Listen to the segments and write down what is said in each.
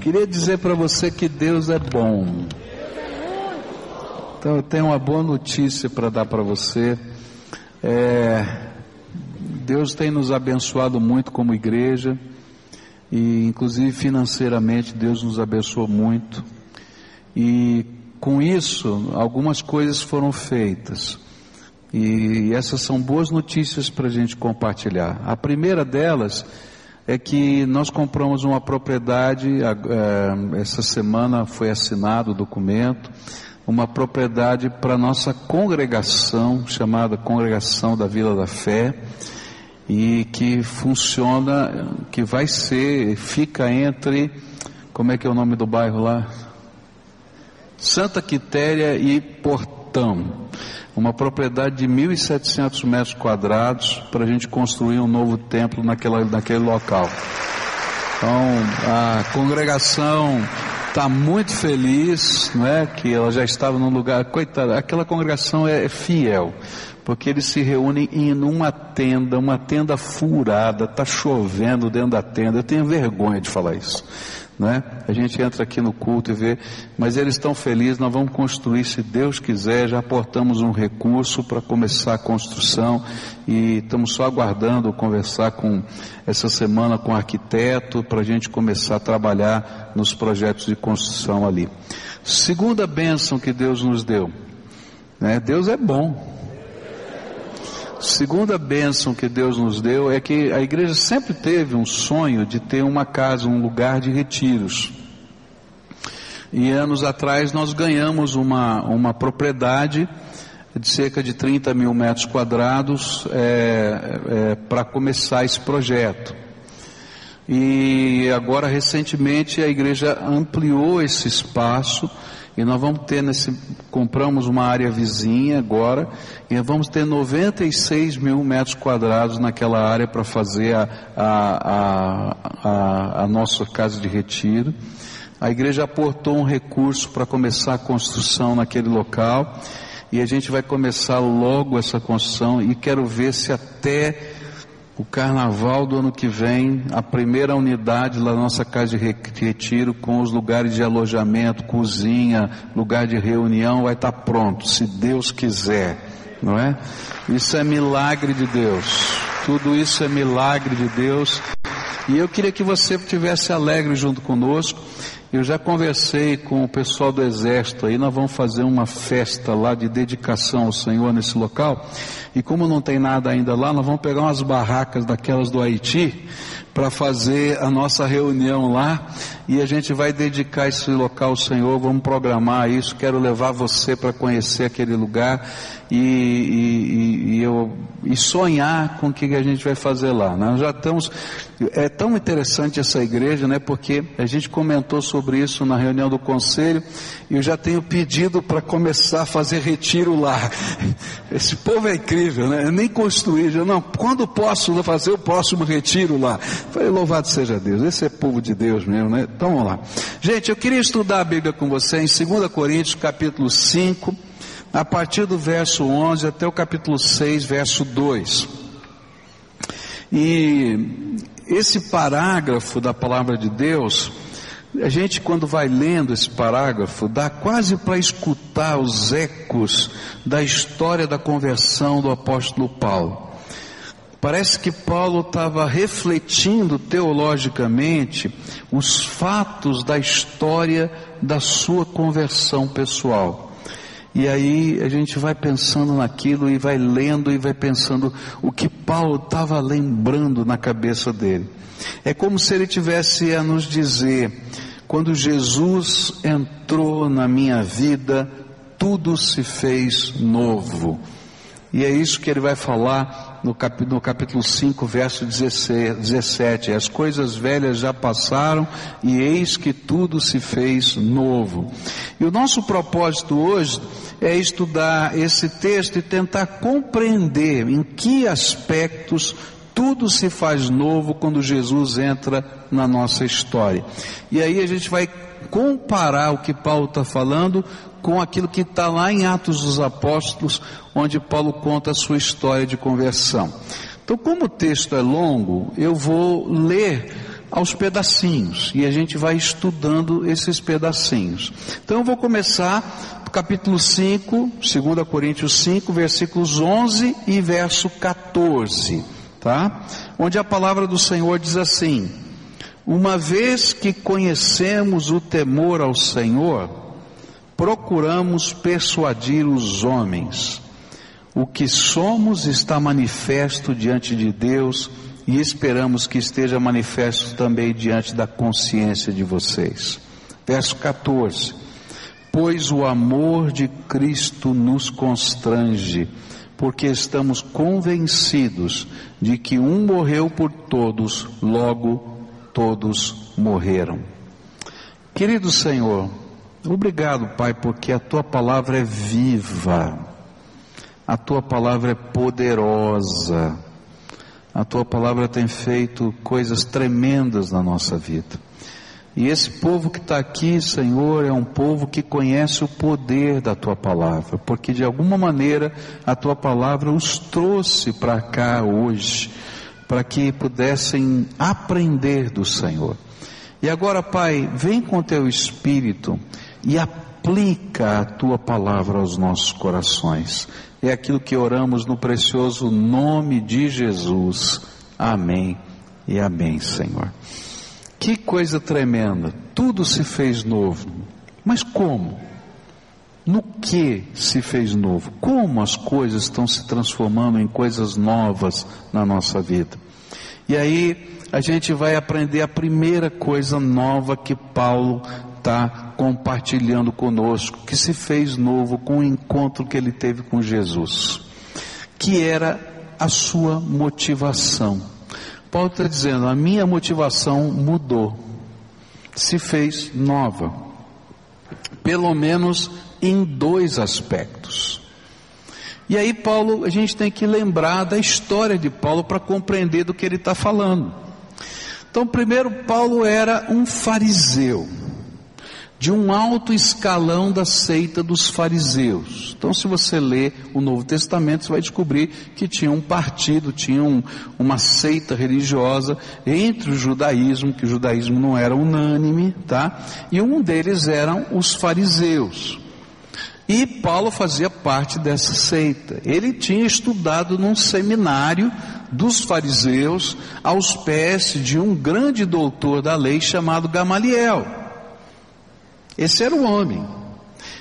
Queria dizer para você que Deus é bom. Então eu tenho uma boa notícia para dar para você. É, Deus tem nos abençoado muito como igreja e inclusive financeiramente Deus nos abençoou muito. E com isso algumas coisas foram feitas. E essas são boas notícias para a gente compartilhar. A primeira delas é que nós compramos uma propriedade, é, essa semana foi assinado o documento, uma propriedade para nossa congregação, chamada Congregação da Vila da Fé, e que funciona, que vai ser, fica entre, como é que é o nome do bairro lá? Santa Quitéria e Portão uma propriedade de 1.700 metros quadrados para a gente construir um novo templo naquela, naquele local. Então, a congregação está muito feliz, não é? Que ela já estava num lugar, coitada, aquela congregação é, é fiel, porque eles se reúnem em uma tenda, uma tenda furada, está chovendo dentro da tenda. Eu tenho vergonha de falar isso né? A gente entra aqui no culto e vê, mas eles estão felizes, nós vamos construir, se Deus quiser, já aportamos um recurso para começar a construção e estamos só aguardando conversar com, essa semana com o arquiteto para a gente começar a trabalhar nos projetos de construção ali. Segunda bênção que Deus nos deu, né? Deus é bom, Segunda bênção que Deus nos deu é que a igreja sempre teve um sonho de ter uma casa, um lugar de retiros. E anos atrás nós ganhamos uma, uma propriedade de cerca de 30 mil metros quadrados é, é, para começar esse projeto. E agora recentemente a igreja ampliou esse espaço e nós vamos ter nesse, compramos uma área vizinha agora, e vamos ter 96 mil metros quadrados naquela área para fazer a, a, a, a, nossa casa de retiro. A igreja aportou um recurso para começar a construção naquele local, e a gente vai começar logo essa construção, e quero ver se até o carnaval do ano que vem, a primeira unidade na nossa casa de retiro, com os lugares de alojamento, cozinha, lugar de reunião, vai estar pronto, se Deus quiser, não é? Isso é milagre de Deus. Tudo isso é milagre de Deus. E eu queria que você estivesse alegre junto conosco. Eu já conversei com o pessoal do exército aí, nós vamos fazer uma festa lá de dedicação ao Senhor nesse local. E como não tem nada ainda lá, nós vamos pegar umas barracas daquelas do Haiti para fazer a nossa reunião lá e a gente vai dedicar esse local ao Senhor, vamos programar isso. Quero levar você para conhecer aquele lugar e, e, e, eu, e sonhar com o que a gente vai fazer lá. Nós já estamos, é tão interessante essa igreja, né? Porque a gente comentou sobre isso na reunião do conselho e eu já tenho pedido para começar a fazer retiro lá. Esse povo é incrível, né? Eu nem construí, já, não, quando posso fazer o próximo retiro lá? Falei, louvado seja Deus, esse é povo de Deus mesmo, né? Então vamos lá. Gente, eu queria estudar a Bíblia com você em 2 Coríntios capítulo 5, a partir do verso 11 até o capítulo 6, verso 2. E esse parágrafo da palavra de Deus, a gente quando vai lendo esse parágrafo, dá quase para escutar os ecos da história da conversão do apóstolo Paulo. Parece que Paulo estava refletindo teologicamente os fatos da história da sua conversão pessoal. E aí a gente vai pensando naquilo e vai lendo e vai pensando o que Paulo estava lembrando na cabeça dele. É como se ele tivesse a nos dizer: quando Jesus entrou na minha vida, tudo se fez novo. E é isso que ele vai falar no, cap, no capítulo 5, verso 17: As coisas velhas já passaram e eis que tudo se fez novo. E o nosso propósito hoje é estudar esse texto e tentar compreender em que aspectos tudo se faz novo quando Jesus entra na nossa história. E aí a gente vai comparar o que Paulo está falando com aquilo que está lá em Atos dos Apóstolos, onde Paulo conta a sua história de conversão. Então, como o texto é longo, eu vou ler aos pedacinhos e a gente vai estudando esses pedacinhos. Então eu vou começar capítulo 5, 2 Coríntios 5, versículos 11 e verso 14, tá? Onde a palavra do Senhor diz assim: Uma vez que conhecemos o temor ao Senhor, procuramos persuadir os homens. O que somos está manifesto diante de Deus e esperamos que esteja manifesto também diante da consciência de vocês. Verso 14: Pois o amor de Cristo nos constrange, porque estamos convencidos de que um morreu por todos, logo todos morreram. Querido Senhor, obrigado, Pai, porque a tua palavra é viva, a tua palavra é poderosa a tua palavra tem feito coisas tremendas na nossa vida. E esse povo que está aqui, Senhor, é um povo que conhece o poder da tua palavra, porque de alguma maneira a tua palavra os trouxe para cá hoje, para que pudessem aprender do Senhor. E agora, Pai, vem com teu espírito e aplica a tua palavra aos nossos corações. É aquilo que oramos no precioso nome de Jesus. Amém e amém, Senhor. Que coisa tremenda. Tudo se fez novo. Mas como? No que se fez novo? Como as coisas estão se transformando em coisas novas na nossa vida? E aí a gente vai aprender a primeira coisa nova que Paulo está compartilhando conosco, que se fez novo com o encontro que ele teve com Jesus, que era a sua motivação. Paulo está dizendo: a minha motivação mudou, se fez nova, pelo menos em dois aspectos. E aí, Paulo, a gente tem que lembrar da história de Paulo para compreender do que ele está falando. Então, primeiro, Paulo era um fariseu de um alto escalão da seita dos fariseus. Então, se você lê o Novo Testamento, você vai descobrir que tinha um partido, tinha um, uma seita religiosa entre o judaísmo, que o judaísmo não era unânime, tá? E um deles eram os fariseus. E Paulo fazia parte dessa seita. Ele tinha estudado num seminário dos fariseus aos pés de um grande doutor da lei chamado Gamaliel. Esse era o homem.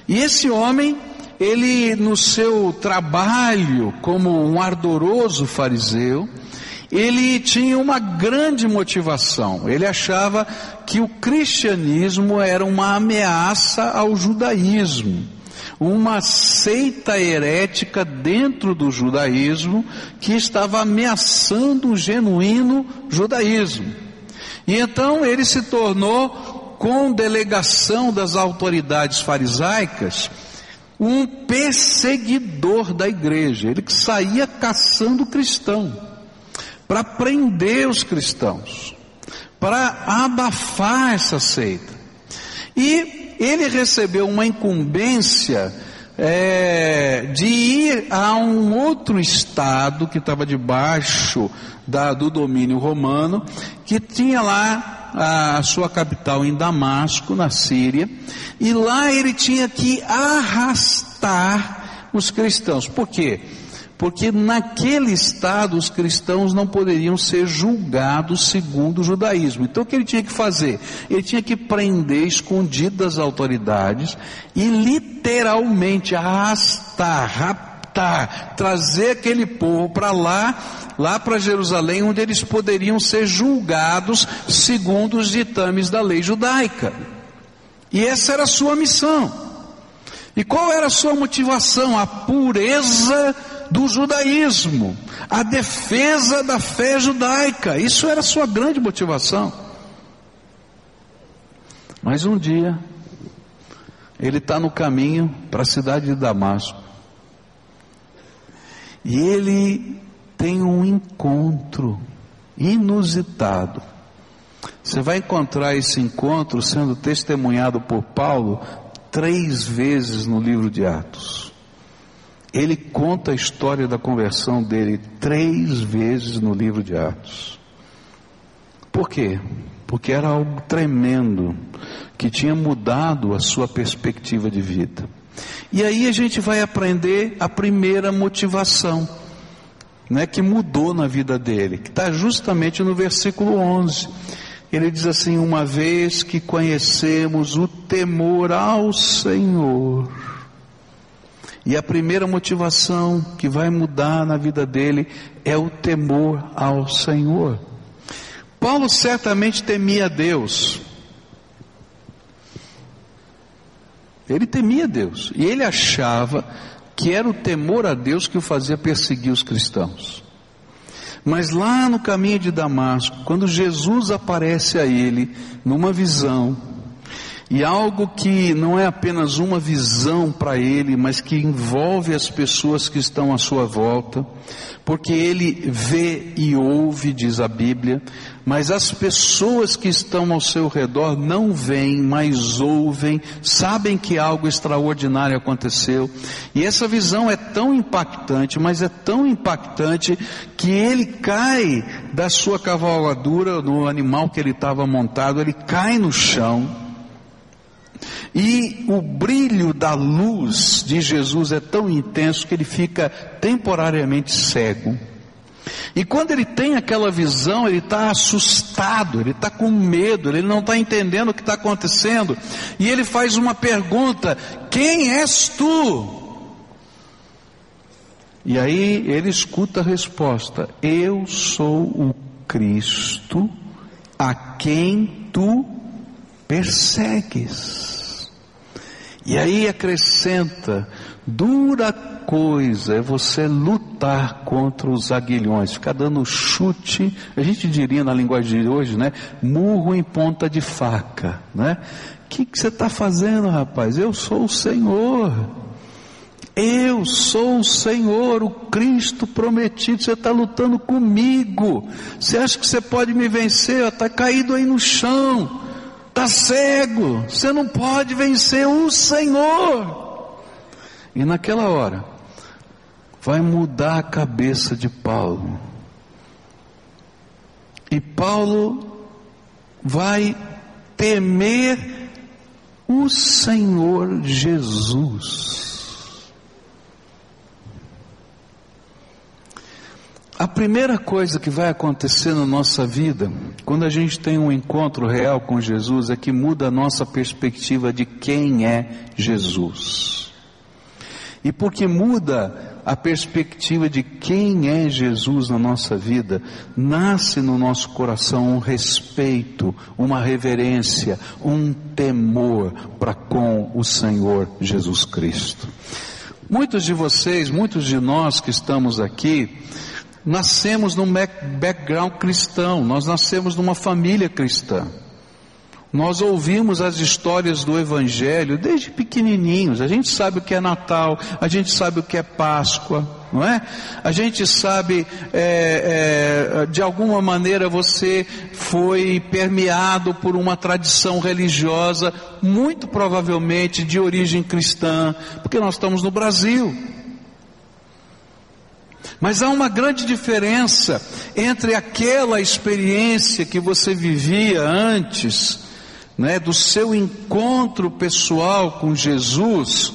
E esse homem, ele no seu trabalho como um ardoroso fariseu, ele tinha uma grande motivação. Ele achava que o cristianismo era uma ameaça ao judaísmo, uma seita herética dentro do judaísmo que estava ameaçando o genuíno judaísmo. E então ele se tornou com delegação das autoridades farisaicas, um perseguidor da igreja, ele que saía caçando cristão, para prender os cristãos, para abafar essa seita. E ele recebeu uma incumbência é, de ir a um outro estado que estava debaixo da, do domínio romano, que tinha lá a sua capital em Damasco, na Síria, e lá ele tinha que arrastar os cristãos. Por quê? Porque naquele estado os cristãos não poderiam ser julgados segundo o judaísmo. Então o que ele tinha que fazer? Ele tinha que prender escondido das autoridades e literalmente arrastar, raptar, trazer aquele povo para lá lá para Jerusalém, onde eles poderiam ser julgados segundo os ditames da lei judaica. E essa era a sua missão. E qual era a sua motivação? A pureza do judaísmo, a defesa da fé judaica. Isso era sua grande motivação. Mas um dia, ele está no caminho para a cidade de Damasco. E ele tem um encontro inusitado. Você vai encontrar esse encontro sendo testemunhado por Paulo três vezes no livro de Atos. Ele conta a história da conversão dele três vezes no livro de Atos. Por quê? porque era algo tremendo que tinha mudado a sua perspectiva de vida. E aí a gente vai aprender a primeira motivação, né, que mudou na vida dele, que está justamente no versículo 11. Ele diz assim: Uma vez que conhecemos o temor ao Senhor, e a primeira motivação que vai mudar na vida dele é o temor ao Senhor. Paulo certamente temia Deus. Ele temia Deus. E ele achava que era o temor a Deus que o fazia perseguir os cristãos. Mas lá no caminho de Damasco, quando Jesus aparece a ele numa visão, e algo que não é apenas uma visão para ele, mas que envolve as pessoas que estão à sua volta, porque ele vê e ouve, diz a Bíblia, mas as pessoas que estão ao seu redor não veem, mas ouvem, sabem que algo extraordinário aconteceu, e essa visão é tão impactante, mas é tão impactante que ele cai da sua cavalgadura, no animal que ele estava montado, ele cai no chão, e o brilho da luz de Jesus é tão intenso que ele fica temporariamente cego. E quando ele tem aquela visão, ele está assustado, ele está com medo, ele não está entendendo o que está acontecendo. E ele faz uma pergunta: Quem és tu? E aí ele escuta a resposta: Eu sou o Cristo a quem tu persegues. E aí acrescenta, dura coisa é você lutar contra os aguilhões, ficar dando chute, a gente diria na linguagem de hoje, né? Murro em ponta de faca, né? O que, que você está fazendo, rapaz? Eu sou o Senhor. Eu sou o Senhor, o Cristo prometido. Você está lutando comigo. Você acha que você pode me vencer? Está caído aí no chão está cego, você não pode vencer o Senhor. E naquela hora, vai mudar a cabeça de Paulo. E Paulo vai temer o Senhor Jesus. Primeira coisa que vai acontecer na nossa vida, quando a gente tem um encontro real com Jesus, é que muda a nossa perspectiva de quem é Jesus. E porque muda a perspectiva de quem é Jesus na nossa vida, nasce no nosso coração um respeito, uma reverência, um temor para com o Senhor Jesus Cristo. Muitos de vocês, muitos de nós que estamos aqui, nascemos num background cristão, nós nascemos numa família cristã. Nós ouvimos as histórias do Evangelho desde pequenininhos. A gente sabe o que é Natal, a gente sabe o que é Páscoa, não é? A gente sabe, é, é, de alguma maneira você foi permeado por uma tradição religiosa, muito provavelmente de origem cristã, porque nós estamos no Brasil. Mas há uma grande diferença entre aquela experiência que você vivia antes, né, do seu encontro pessoal com Jesus,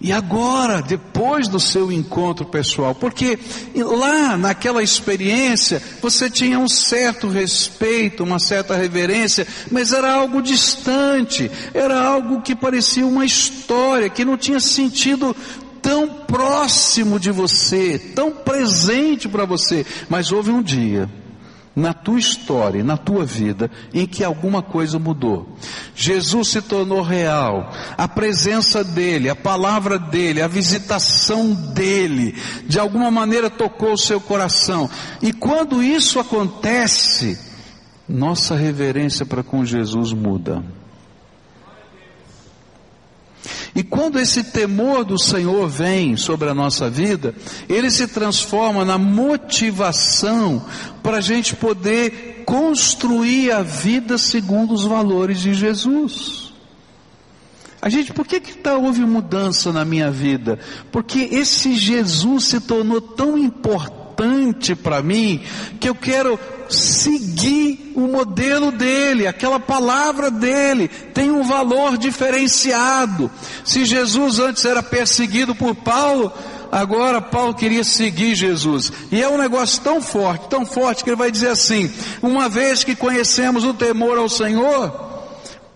e agora, depois do seu encontro pessoal, porque lá naquela experiência você tinha um certo respeito, uma certa reverência, mas era algo distante, era algo que parecia uma história, que não tinha sentido tão próximo de você, tão presente para você, mas houve um dia na tua história, na tua vida, em que alguma coisa mudou. Jesus se tornou real, a presença dele, a palavra dele, a visitação dele, de alguma maneira tocou o seu coração. E quando isso acontece, nossa reverência para com Jesus muda. E quando esse temor do Senhor vem sobre a nossa vida, ele se transforma na motivação para a gente poder construir a vida segundo os valores de Jesus. A gente, por que que tá, houve mudança na minha vida? Porque esse Jesus se tornou tão importante para mim que eu quero seguir o modelo dele, aquela palavra dele, tem um valor diferenciado. Se Jesus antes era perseguido por Paulo, agora Paulo queria seguir Jesus. E é um negócio tão forte, tão forte, que ele vai dizer assim: uma vez que conhecemos o temor ao Senhor,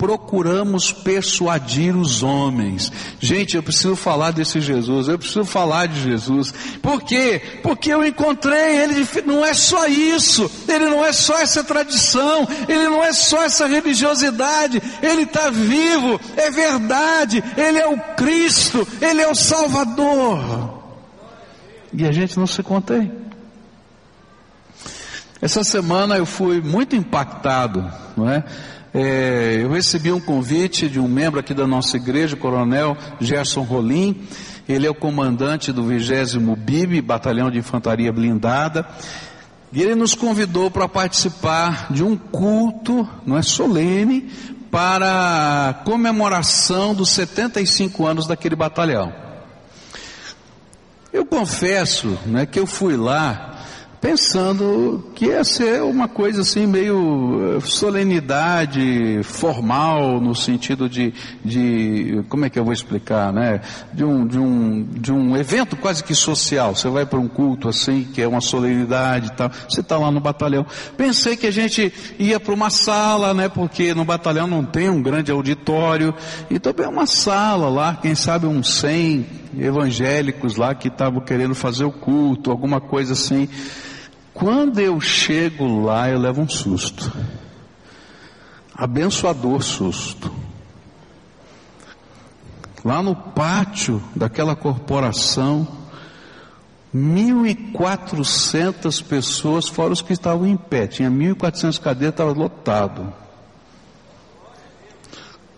procuramos persuadir os homens. Gente, eu preciso falar desse Jesus, eu preciso falar de Jesus. Por quê? Porque eu encontrei ele, não é só isso, ele não é só essa tradição, ele não é só essa religiosidade, ele está vivo, é verdade, ele é o Cristo, ele é o Salvador. E a gente não se contém. Essa semana eu fui muito impactado, não é? É, eu recebi um convite de um membro aqui da nossa igreja, o coronel Gerson Rolim. Ele é o comandante do 20 BIB, Batalhão de Infantaria Blindada. E ele nos convidou para participar de um culto, não é solene, para comemoração dos 75 anos daquele batalhão. Eu confesso né, que eu fui lá pensando que ia ser uma coisa assim meio eh, solenidade formal no sentido de, de como é que eu vou explicar, né? De um, de um, de um evento quase que social. Você vai para um culto assim que é uma solenidade e tal. Você está lá no batalhão. Pensei que a gente ia para uma sala, né? Porque no batalhão não tem um grande auditório e também uma sala lá, quem sabe uns 100 evangélicos lá que estavam querendo fazer o culto, alguma coisa assim. Quando eu chego lá, eu levo um susto. Abençoador susto. Lá no pátio daquela corporação, 1.400 pessoas, fora os que estavam em pé. Tinha 1.400 cadeiras, estava lotado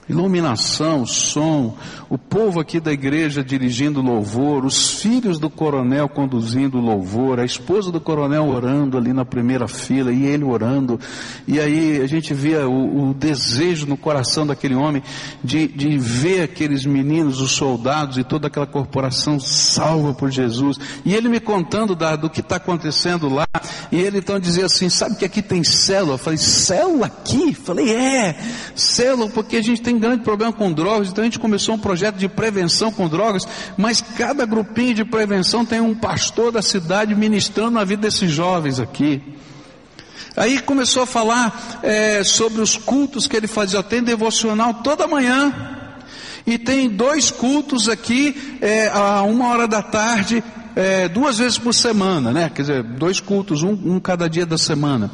iluminação, som, o povo aqui da igreja dirigindo louvor, os filhos do coronel conduzindo louvor, a esposa do coronel orando ali na primeira fila e ele orando, e aí a gente via o, o desejo no coração daquele homem de, de ver aqueles meninos, os soldados e toda aquela corporação salva por Jesus, e ele me contando da, do que está acontecendo lá, e ele então dizia assim, sabe que aqui tem célula? Eu falei, célula aqui? Eu falei, é, célula porque a gente tem tem grande problema com drogas, então a gente começou um projeto de prevenção com drogas, mas cada grupinho de prevenção tem um pastor da cidade ministrando na vida desses jovens aqui. Aí começou a falar é, sobre os cultos que ele fazia, tem devocional toda manhã, e tem dois cultos aqui, é, a uma hora da tarde, é, duas vezes por semana, né? Quer dizer, dois cultos, um, um cada dia da semana.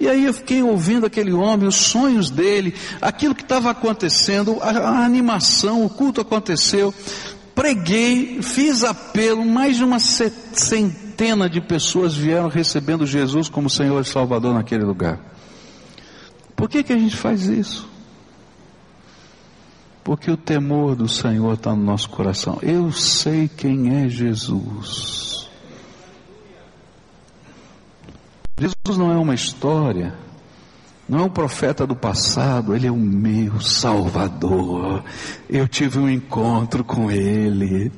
E aí eu fiquei ouvindo aquele homem, os sonhos dele, aquilo que estava acontecendo, a, a animação, o culto aconteceu. Preguei, fiz apelo, mais de uma centena de pessoas vieram recebendo Jesus como Senhor e Salvador naquele lugar. Por que, que a gente faz isso? Porque o temor do Senhor está no nosso coração. Eu sei quem é Jesus. Jesus não é uma história, não é um profeta do passado, ele é o meu Salvador. Eu tive um encontro com ele.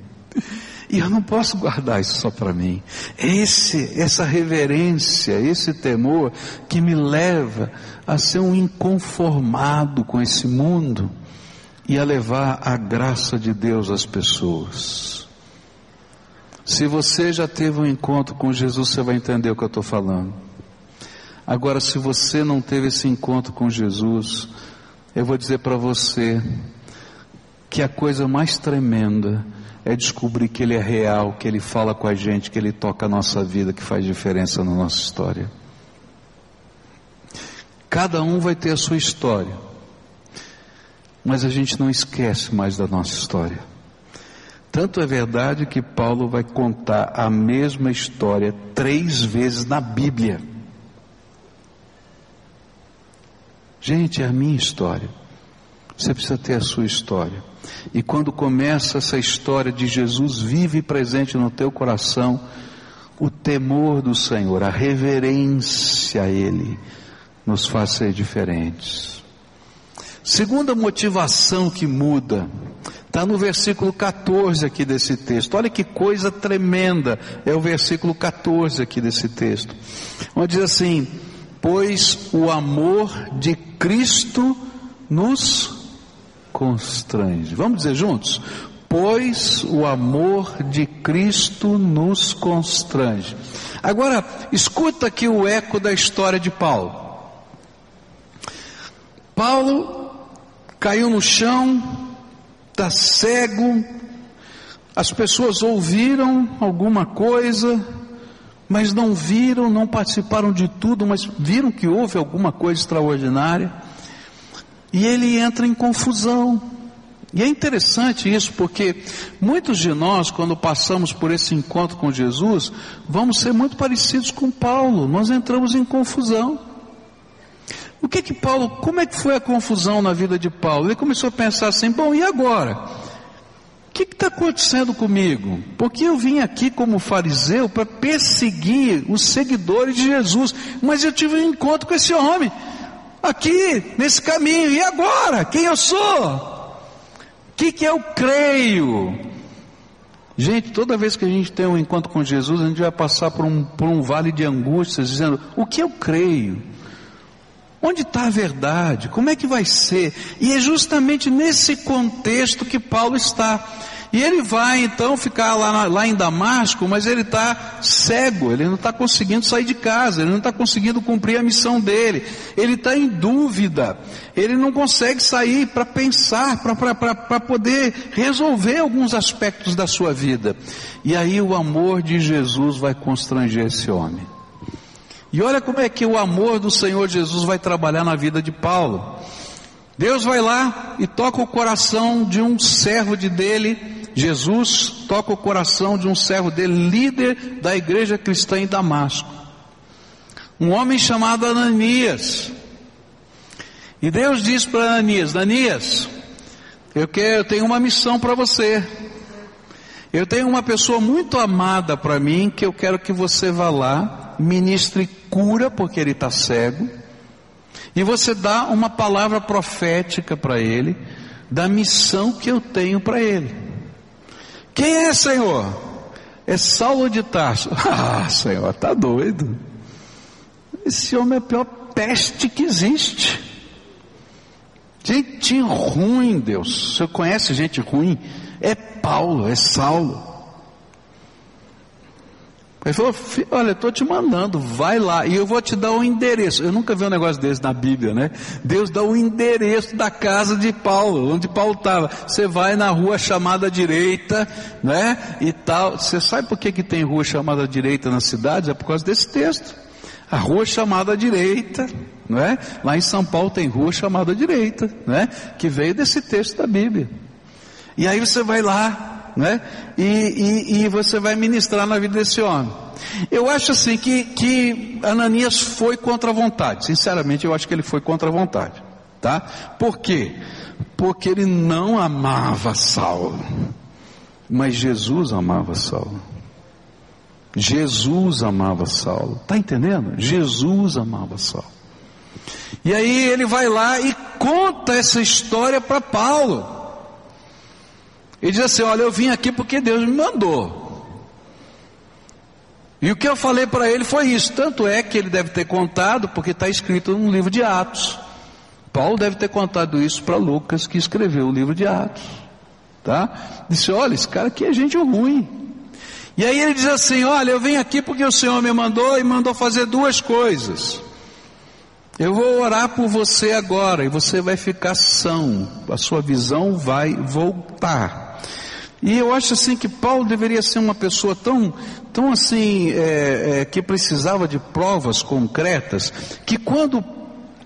E eu não posso guardar isso só para mim. Esse, essa reverência, esse temor que me leva a ser um inconformado com esse mundo e a levar a graça de Deus às pessoas. Se você já teve um encontro com Jesus, você vai entender o que eu estou falando. Agora, se você não teve esse encontro com Jesus, eu vou dizer para você que a coisa mais tremenda é descobrir que Ele é real, que Ele fala com a gente, que Ele toca a nossa vida, que faz diferença na nossa história. Cada um vai ter a sua história mas a gente não esquece mais da nossa história. Tanto é verdade que Paulo vai contar a mesma história três vezes na Bíblia. Gente, é a minha história. Você precisa ter a sua história. E quando começa essa história de Jesus vive e presente no teu coração, o temor do Senhor, a reverência a Ele, nos faz ser diferentes. Segunda motivação que muda, está no versículo 14 aqui desse texto. Olha que coisa tremenda, é o versículo 14 aqui desse texto, onde diz assim: pois o amor de Cristo nos constrange. Vamos dizer juntos? Pois o amor de Cristo nos constrange. Agora, escuta aqui o eco da história de Paulo. Paulo caiu no chão, está cego, as pessoas ouviram alguma coisa, mas não viram, não participaram de tudo, mas viram que houve alguma coisa extraordinária. E ele entra em confusão. E é interessante isso porque muitos de nós, quando passamos por esse encontro com Jesus, vamos ser muito parecidos com Paulo. Nós entramos em confusão. O que que Paulo, como é que foi a confusão na vida de Paulo? Ele começou a pensar assim: bom, e agora? O que está acontecendo comigo? Porque eu vim aqui como fariseu para perseguir os seguidores de Jesus, mas eu tive um encontro com esse homem aqui, nesse caminho, e agora? Quem eu sou? O que, que eu creio? Gente, toda vez que a gente tem um encontro com Jesus, a gente vai passar por um, por um vale de angústias, dizendo: o que eu creio? Onde está a verdade? Como é que vai ser? E é justamente nesse contexto que Paulo está. E ele vai então ficar lá, lá em Damasco, mas ele está cego, ele não está conseguindo sair de casa, ele não está conseguindo cumprir a missão dele, ele está em dúvida, ele não consegue sair para pensar, para poder resolver alguns aspectos da sua vida. E aí o amor de Jesus vai constranger esse homem. E olha como é que o amor do Senhor Jesus vai trabalhar na vida de Paulo. Deus vai lá e toca o coração de um servo de dele, Jesus toca o coração de um servo dele, líder da igreja cristã em Damasco. Um homem chamado Ananias. E Deus diz para Ananias: Ananias, eu quero, eu tenho uma missão para você. Eu tenho uma pessoa muito amada para mim que eu quero que você vá lá, ministre cura porque ele está cego, e você dá uma palavra profética para ele da missão que eu tenho para ele. Quem é, Senhor? É Saulo de Tarso. Ah, Senhor, tá doido. Esse homem é a pior peste que existe. Gente ruim, Deus. Você conhece gente ruim? É Paulo, é Saulo. Ele falou, olha, estou te mandando, vai lá, e eu vou te dar o um endereço. Eu nunca vi um negócio desse na Bíblia, né? Deus dá o endereço da casa de Paulo, onde Paulo estava. Você vai na rua chamada direita, né? E tal. Você sabe por que, que tem rua chamada direita nas cidades? É por causa desse texto. A rua chamada direita, não é? Lá em São Paulo tem rua chamada direita, né? Que veio desse texto da Bíblia. E aí você vai lá, né? E, e, e, você vai ministrar na vida desse homem. Eu acho assim que, que Ananias foi contra a vontade. Sinceramente, eu acho que ele foi contra a vontade. Tá? Por quê? Porque ele não amava Saulo. Mas Jesus amava Saulo. Jesus amava Saulo. Tá entendendo? Jesus amava Saulo. E aí ele vai lá e conta essa história para Paulo. Ele diz assim: Olha, eu vim aqui porque Deus me mandou. E o que eu falei para ele foi isso. Tanto é que ele deve ter contado, porque está escrito no livro de Atos. Paulo deve ter contado isso para Lucas, que escreveu o livro de Atos. Tá? Disse: Olha, esse cara aqui é gente ruim. E aí ele diz assim: Olha, eu vim aqui porque o Senhor me mandou e mandou fazer duas coisas. Eu vou orar por você agora e você vai ficar são, a sua visão vai voltar. E eu acho assim que Paulo deveria ser uma pessoa tão, tão assim, é, é, que precisava de provas concretas, que quando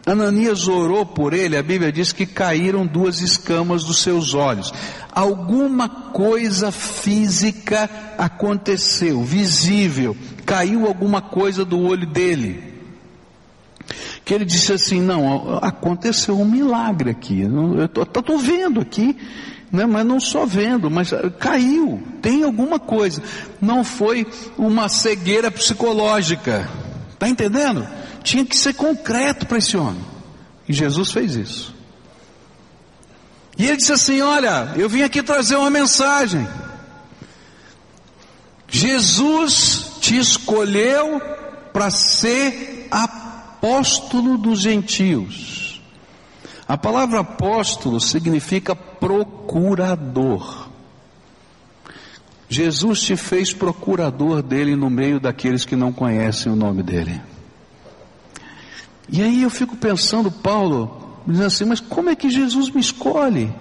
Ananias orou por ele, a Bíblia diz que caíram duas escamas dos seus olhos. Alguma coisa física aconteceu, visível, caiu alguma coisa do olho dele. Que ele disse assim: Não, aconteceu um milagre aqui, eu estou vendo aqui né? mas não só vendo, mas ah, caiu, tem alguma coisa. Não foi uma cegueira psicológica. Está entendendo? Tinha que ser concreto para esse homem. E Jesus fez isso. E ele disse assim: Olha, eu vim aqui trazer uma mensagem. Jesus te escolheu para ser apóstolo apóstolo dos gentios. A palavra apóstolo significa procurador. Jesus te fez procurador dele no meio daqueles que não conhecem o nome dele. E aí eu fico pensando, Paulo, dizendo assim, mas como é que Jesus me escolhe?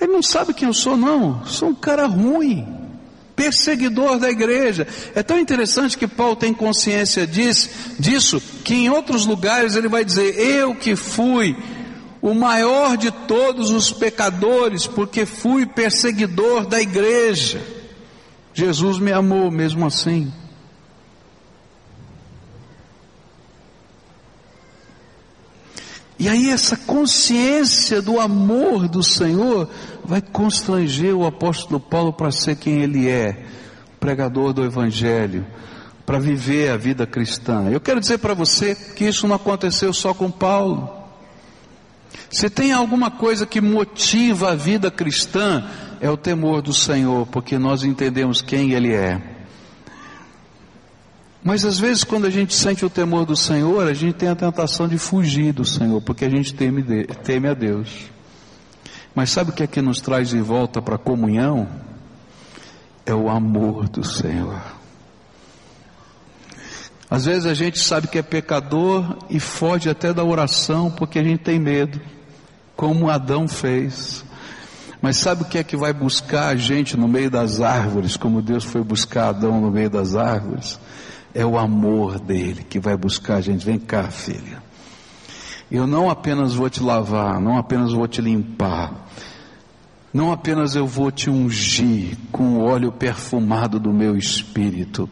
Ele não sabe quem eu sou, não. Sou um cara ruim, perseguidor da igreja. É tão interessante que Paulo tem consciência disso, disso, que em outros lugares ele vai dizer: Eu que fui o maior de todos os pecadores, porque fui perseguidor da igreja. Jesus me amou mesmo assim. E aí essa consciência do amor do Senhor vai constranger o apóstolo Paulo para ser quem ele é, pregador do evangelho, para viver a vida cristã. Eu quero dizer para você que isso não aconteceu só com Paulo. Se tem alguma coisa que motiva a vida cristã, é o temor do Senhor, porque nós entendemos quem Ele é. Mas às vezes, quando a gente sente o temor do Senhor, a gente tem a tentação de fugir do Senhor, porque a gente teme, teme a Deus. Mas sabe o que é que nos traz de volta para a comunhão? É o amor do Senhor. Às vezes a gente sabe que é pecador e foge até da oração porque a gente tem medo, como Adão fez. Mas sabe o que é que vai buscar a gente no meio das árvores, como Deus foi buscar Adão no meio das árvores? É o amor dele que vai buscar a gente. Vem cá, filha. Eu não apenas vou te lavar, não apenas vou te limpar, não apenas eu vou te ungir com o óleo perfumado do meu espírito,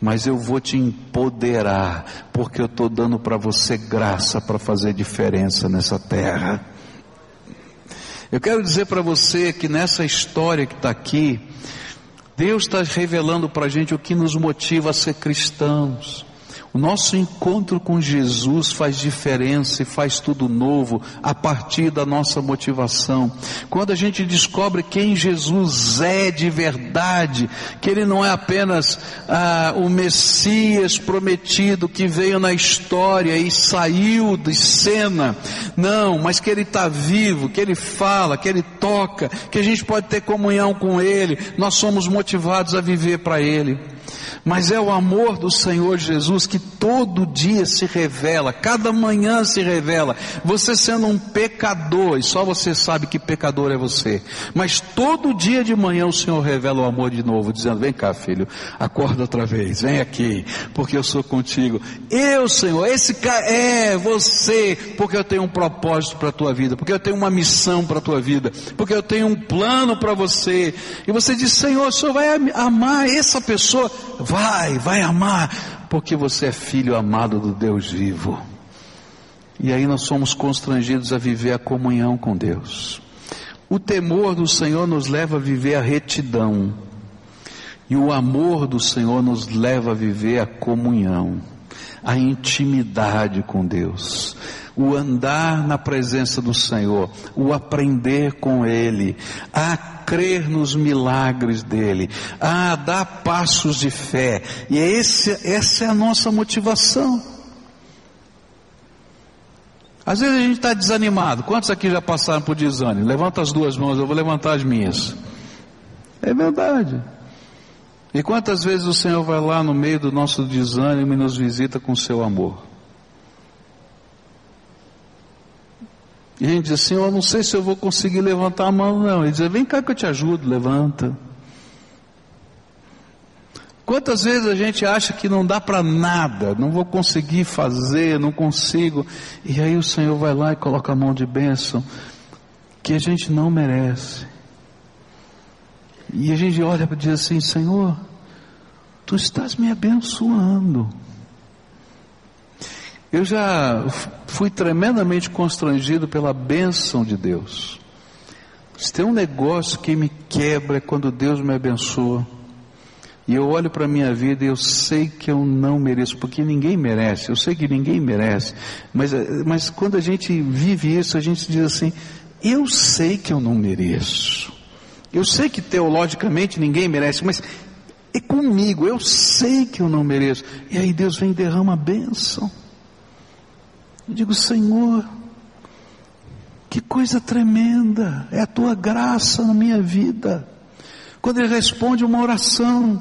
mas eu vou te empoderar, porque eu estou dando para você graça para fazer diferença nessa terra. Eu quero dizer para você que nessa história que está aqui, Deus está revelando para a gente o que nos motiva a ser cristãos. O nosso encontro com Jesus faz diferença e faz tudo novo a partir da nossa motivação. Quando a gente descobre quem Jesus é de verdade, que Ele não é apenas ah, o Messias prometido que veio na história e saiu de cena, não, mas que Ele está vivo, que Ele fala, que Ele toca, que a gente pode ter comunhão com Ele, nós somos motivados a viver para Ele mas é o amor do Senhor Jesus que todo dia se revela, cada manhã se revela. Você sendo um pecador, e só você sabe que pecador é você, mas todo dia de manhã o Senhor revela o amor de novo, dizendo: Vem cá, filho, acorda outra vez, vem aqui, porque eu sou contigo. Eu, Senhor, esse cara é você, porque eu tenho um propósito para a tua vida, porque eu tenho uma missão para a tua vida, porque eu tenho um plano para você. E você diz: Senhor, o Senhor vai amar essa pessoa Vai, vai amar, porque você é filho amado do Deus vivo. E aí nós somos constrangidos a viver a comunhão com Deus. O temor do Senhor nos leva a viver a retidão. E o amor do Senhor nos leva a viver a comunhão, a intimidade com Deus o andar na presença do Senhor, o aprender com Ele, a crer nos milagres dele, a dar passos de fé. E é esse, essa é a nossa motivação. Às vezes a gente está desanimado. Quantos aqui já passaram por desânimo? Levanta as duas mãos, eu vou levantar as minhas. É verdade. E quantas vezes o Senhor vai lá no meio do nosso desânimo e nos visita com seu amor? E a gente diz assim, eu não sei se eu vou conseguir levantar a mão, não. Ele diz, vem cá que eu te ajudo, levanta. Quantas vezes a gente acha que não dá para nada, não vou conseguir fazer, não consigo, e aí o Senhor vai lá e coloca a mão de bênção, que a gente não merece. E a gente olha para dizer assim, Senhor, Tu estás me abençoando. Eu já fui tremendamente constrangido pela bênção de Deus. Se tem um negócio que me quebra é quando Deus me abençoa. E eu olho para a minha vida e eu sei que eu não mereço, porque ninguém merece, eu sei que ninguém merece, mas, mas quando a gente vive isso, a gente diz assim, eu sei que eu não mereço. Eu sei que teologicamente ninguém merece, mas é comigo, eu sei que eu não mereço. E aí Deus vem e derrama a bênção. Eu digo, Senhor, que coisa tremenda é a tua graça na minha vida. Quando ele responde uma oração,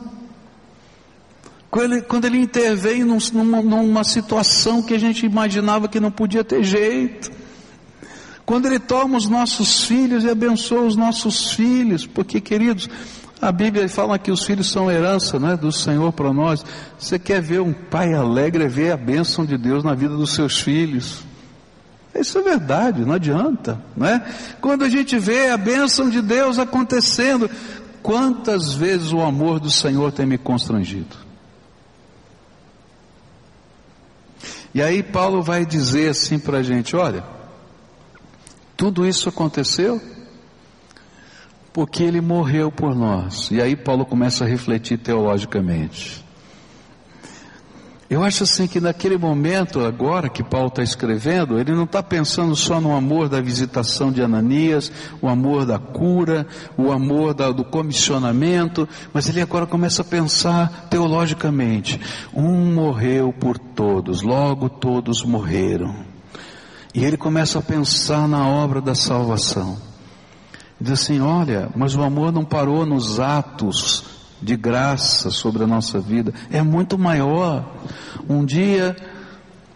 quando ele, quando ele intervém num, numa, numa situação que a gente imaginava que não podia ter jeito. Quando ele toma os nossos filhos e abençoa os nossos filhos, porque queridos, a Bíblia fala que os filhos são herança né, do Senhor para nós. Você quer ver um pai alegre, é ver a bênção de Deus na vida dos seus filhos. Isso é verdade, não adianta, né? Quando a gente vê a bênção de Deus acontecendo, quantas vezes o amor do Senhor tem me constrangido? E aí Paulo vai dizer assim para a gente: olha, tudo isso aconteceu porque ele morreu por nós. E aí Paulo começa a refletir teologicamente. Eu acho assim que naquele momento, agora que Paulo está escrevendo, ele não está pensando só no amor da visitação de Ananias, o amor da cura, o amor da, do comissionamento, mas ele agora começa a pensar teologicamente. Um morreu por todos, logo todos morreram. E ele começa a pensar na obra da salvação. Diz assim: olha, mas o amor não parou nos atos de graça sobre a nossa vida, é muito maior. Um dia,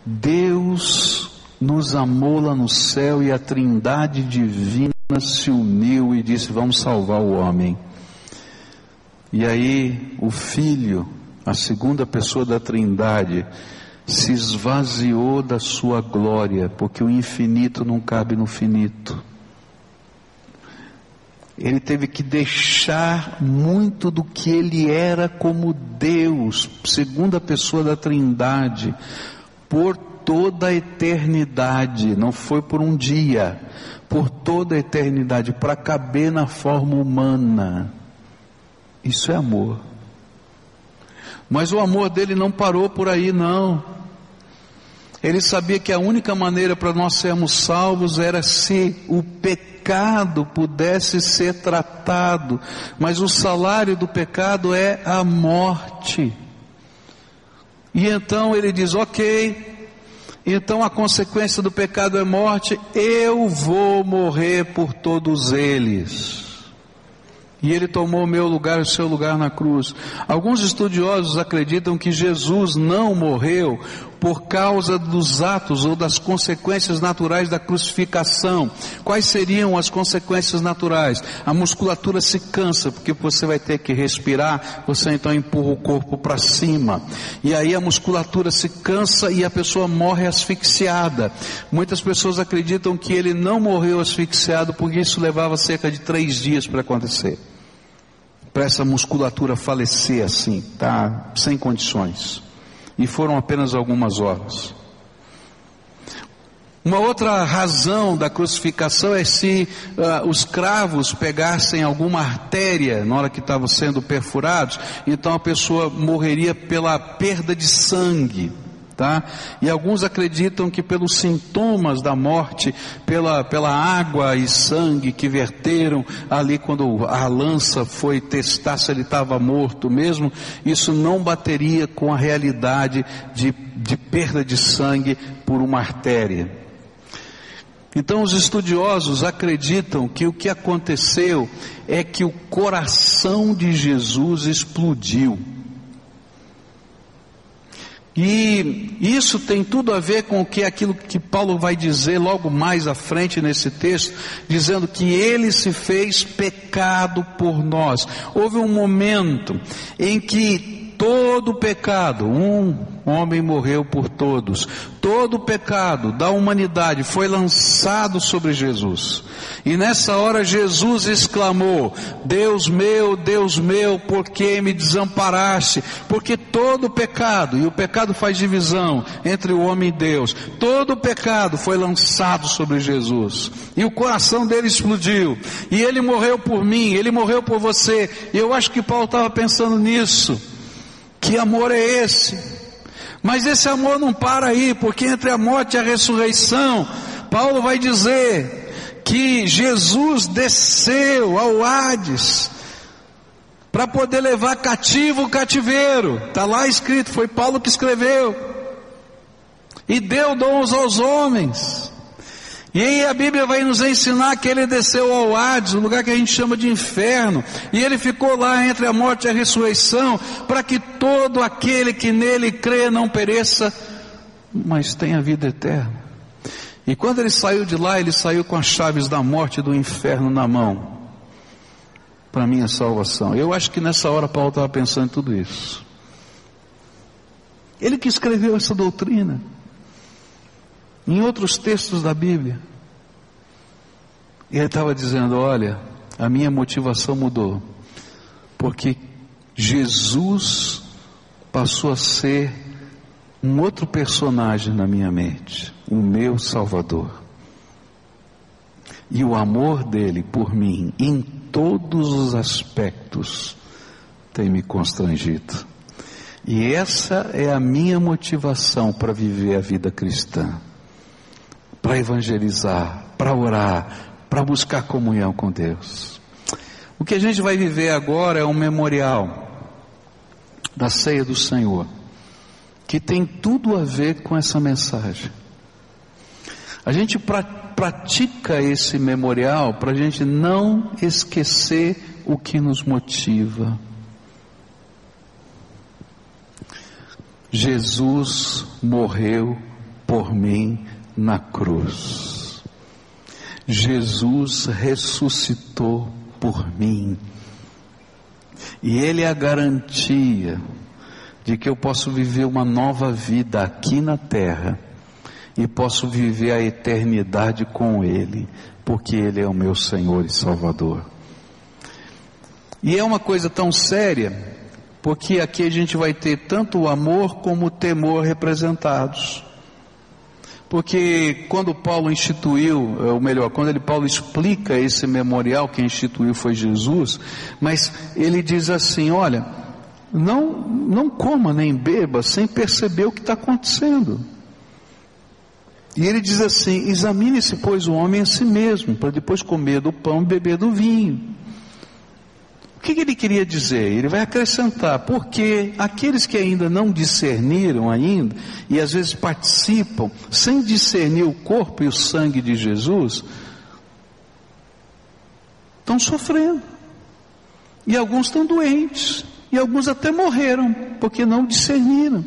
Deus nos amou lá no céu e a trindade divina se uniu e disse: Vamos salvar o homem. E aí, o Filho, a segunda pessoa da trindade, se esvaziou da sua glória, porque o infinito não cabe no finito ele teve que deixar muito do que ele era como Deus, segunda pessoa da Trindade, por toda a eternidade, não foi por um dia, por toda a eternidade, para caber na forma humana. Isso é amor. Mas o amor dele não parou por aí, não. Ele sabia que a única maneira para nós sermos salvos era se o pecado pudesse ser tratado, mas o salário do pecado é a morte. E então ele diz: Ok, então a consequência do pecado é morte, eu vou morrer por todos eles. E ele tomou o meu lugar, o seu lugar na cruz. Alguns estudiosos acreditam que Jesus não morreu por causa dos atos ou das consequências naturais da crucificação. Quais seriam as consequências naturais? A musculatura se cansa, porque você vai ter que respirar, você então empurra o corpo para cima. E aí a musculatura se cansa e a pessoa morre asfixiada. Muitas pessoas acreditam que ele não morreu asfixiado porque isso levava cerca de três dias para acontecer. Para essa musculatura falecer assim, tá? Sem condições e foram apenas algumas horas. Uma outra razão da crucificação é se uh, os cravos pegassem alguma artéria na hora que estavam sendo perfurados, então a pessoa morreria pela perda de sangue tá? E alguns acreditam que pelos sintomas da morte, pela, pela água e sangue que verteram ali quando a lança foi testar se ele estava morto mesmo, isso não bateria com a realidade de, de perda de sangue por uma artéria. Então os estudiosos acreditam que o que aconteceu é que o coração de Jesus explodiu. E isso tem tudo a ver com o que aquilo que Paulo vai dizer logo mais à frente nesse texto, dizendo que ele se fez pecado por nós. Houve um momento em que todo pecado, um homem morreu por todos. Todo o pecado da humanidade foi lançado sobre Jesus. E nessa hora Jesus exclamou: Deus meu, Deus meu, por que me desamparaste? Porque todo o pecado, e o pecado faz divisão entre o homem e Deus, todo o pecado foi lançado sobre Jesus. E o coração dele explodiu. E ele morreu por mim, ele morreu por você. E eu acho que Paulo estava pensando nisso. Que amor é esse? Mas esse amor não para aí, porque entre a morte e a ressurreição, Paulo vai dizer que Jesus desceu ao Hades para poder levar cativo o cativeiro. Está lá escrito, foi Paulo que escreveu. e deu dons aos homens. E aí a Bíblia vai nos ensinar que ele desceu ao Hades, o lugar que a gente chama de inferno, e ele ficou lá entre a morte e a ressurreição, para que todo aquele que nele crê não pereça, mas tenha vida eterna. E quando ele saiu de lá, ele saiu com as chaves da morte e do inferno na mão, para minha salvação. Eu acho que nessa hora Paulo estava pensando em tudo isso. Ele que escreveu essa doutrina. Em outros textos da Bíblia. Ele estava dizendo: Olha, a minha motivação mudou. Porque Jesus passou a ser um outro personagem na minha mente, o meu Salvador. E o amor dele por mim, em todos os aspectos, tem me constrangido. E essa é a minha motivação para viver a vida cristã para evangelizar, para orar, para buscar comunhão com Deus. O que a gente vai viver agora é um memorial da ceia do Senhor, que tem tudo a ver com essa mensagem. A gente pra, pratica esse memorial para a gente não esquecer o que nos motiva. Jesus morreu por mim na cruz. Jesus ressuscitou por mim. E Ele é a garantia de que eu posso viver uma nova vida aqui na terra e posso viver a eternidade com Ele, porque Ele é o meu Senhor e Salvador. E é uma coisa tão séria, porque aqui a gente vai ter tanto o amor como o temor representados. Porque quando Paulo instituiu, ou melhor, quando ele Paulo explica esse memorial, quem instituiu foi Jesus, mas ele diz assim: olha, não, não coma nem beba sem perceber o que está acontecendo. E ele diz assim: examine-se, pois, o homem a si mesmo, para depois comer do pão e beber do vinho. O que, ele queria dizer? Ele vai acrescentar, porque aqueles que ainda não discerniram ainda, e às vezes participam, sem discernir o corpo e o sangue de Jesus, estão sofrendo. E alguns estão doentes. E alguns até morreram, porque não discerniram.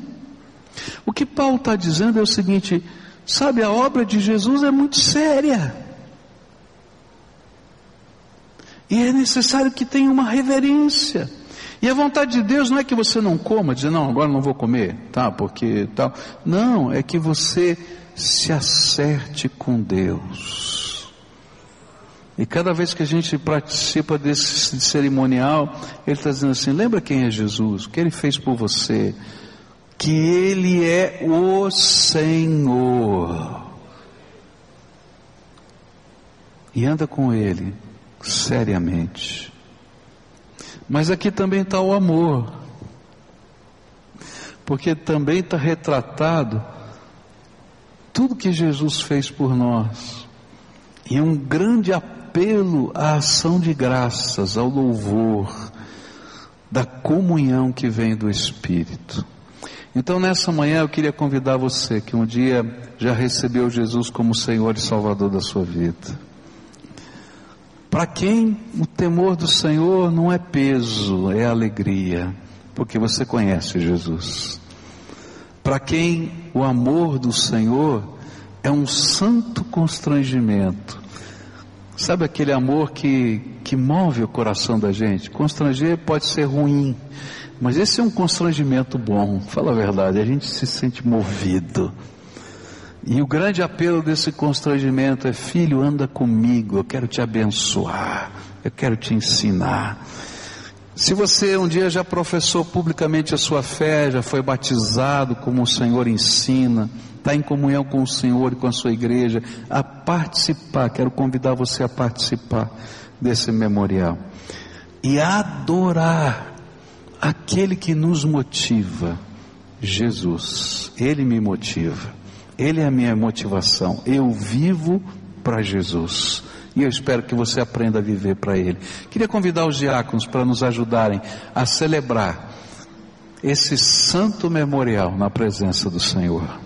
O que Paulo está dizendo é o seguinte: sabe, a obra de Jesus é muito séria. E é necessário que tenha uma reverência. E a vontade de Deus não é que você não coma, dizer, não, agora não vou comer, tá, porque tal. Não, é que você se acerte com Deus. E cada vez que a gente participa desse cerimonial, ele está dizendo assim: lembra quem é Jesus, o que ele fez por você, que ele é o Senhor. E anda com ele seriamente. Mas aqui também está o amor, porque também está retratado tudo que Jesus fez por nós, e um grande apelo à ação de graças, ao louvor, da comunhão que vem do Espírito. Então nessa manhã eu queria convidar você que um dia já recebeu Jesus como Senhor e Salvador da sua vida para quem o temor do Senhor não é peso, é alegria, porque você conhece Jesus. Para quem o amor do Senhor é um santo constrangimento. Sabe aquele amor que, que move o coração da gente? Constranger pode ser ruim, mas esse é um constrangimento bom. Fala a verdade, a gente se sente movido e o grande apelo desse constrangimento é: filho, anda comigo, eu quero te abençoar, eu quero te ensinar. Se você um dia já professou publicamente a sua fé, já foi batizado como o Senhor ensina, está em comunhão com o Senhor e com a sua igreja, a participar, quero convidar você a participar desse memorial e adorar aquele que nos motiva, Jesus, Ele me motiva. Ele é a minha motivação. Eu vivo para Jesus. E eu espero que você aprenda a viver para Ele. Queria convidar os diáconos para nos ajudarem a celebrar esse santo memorial na presença do Senhor.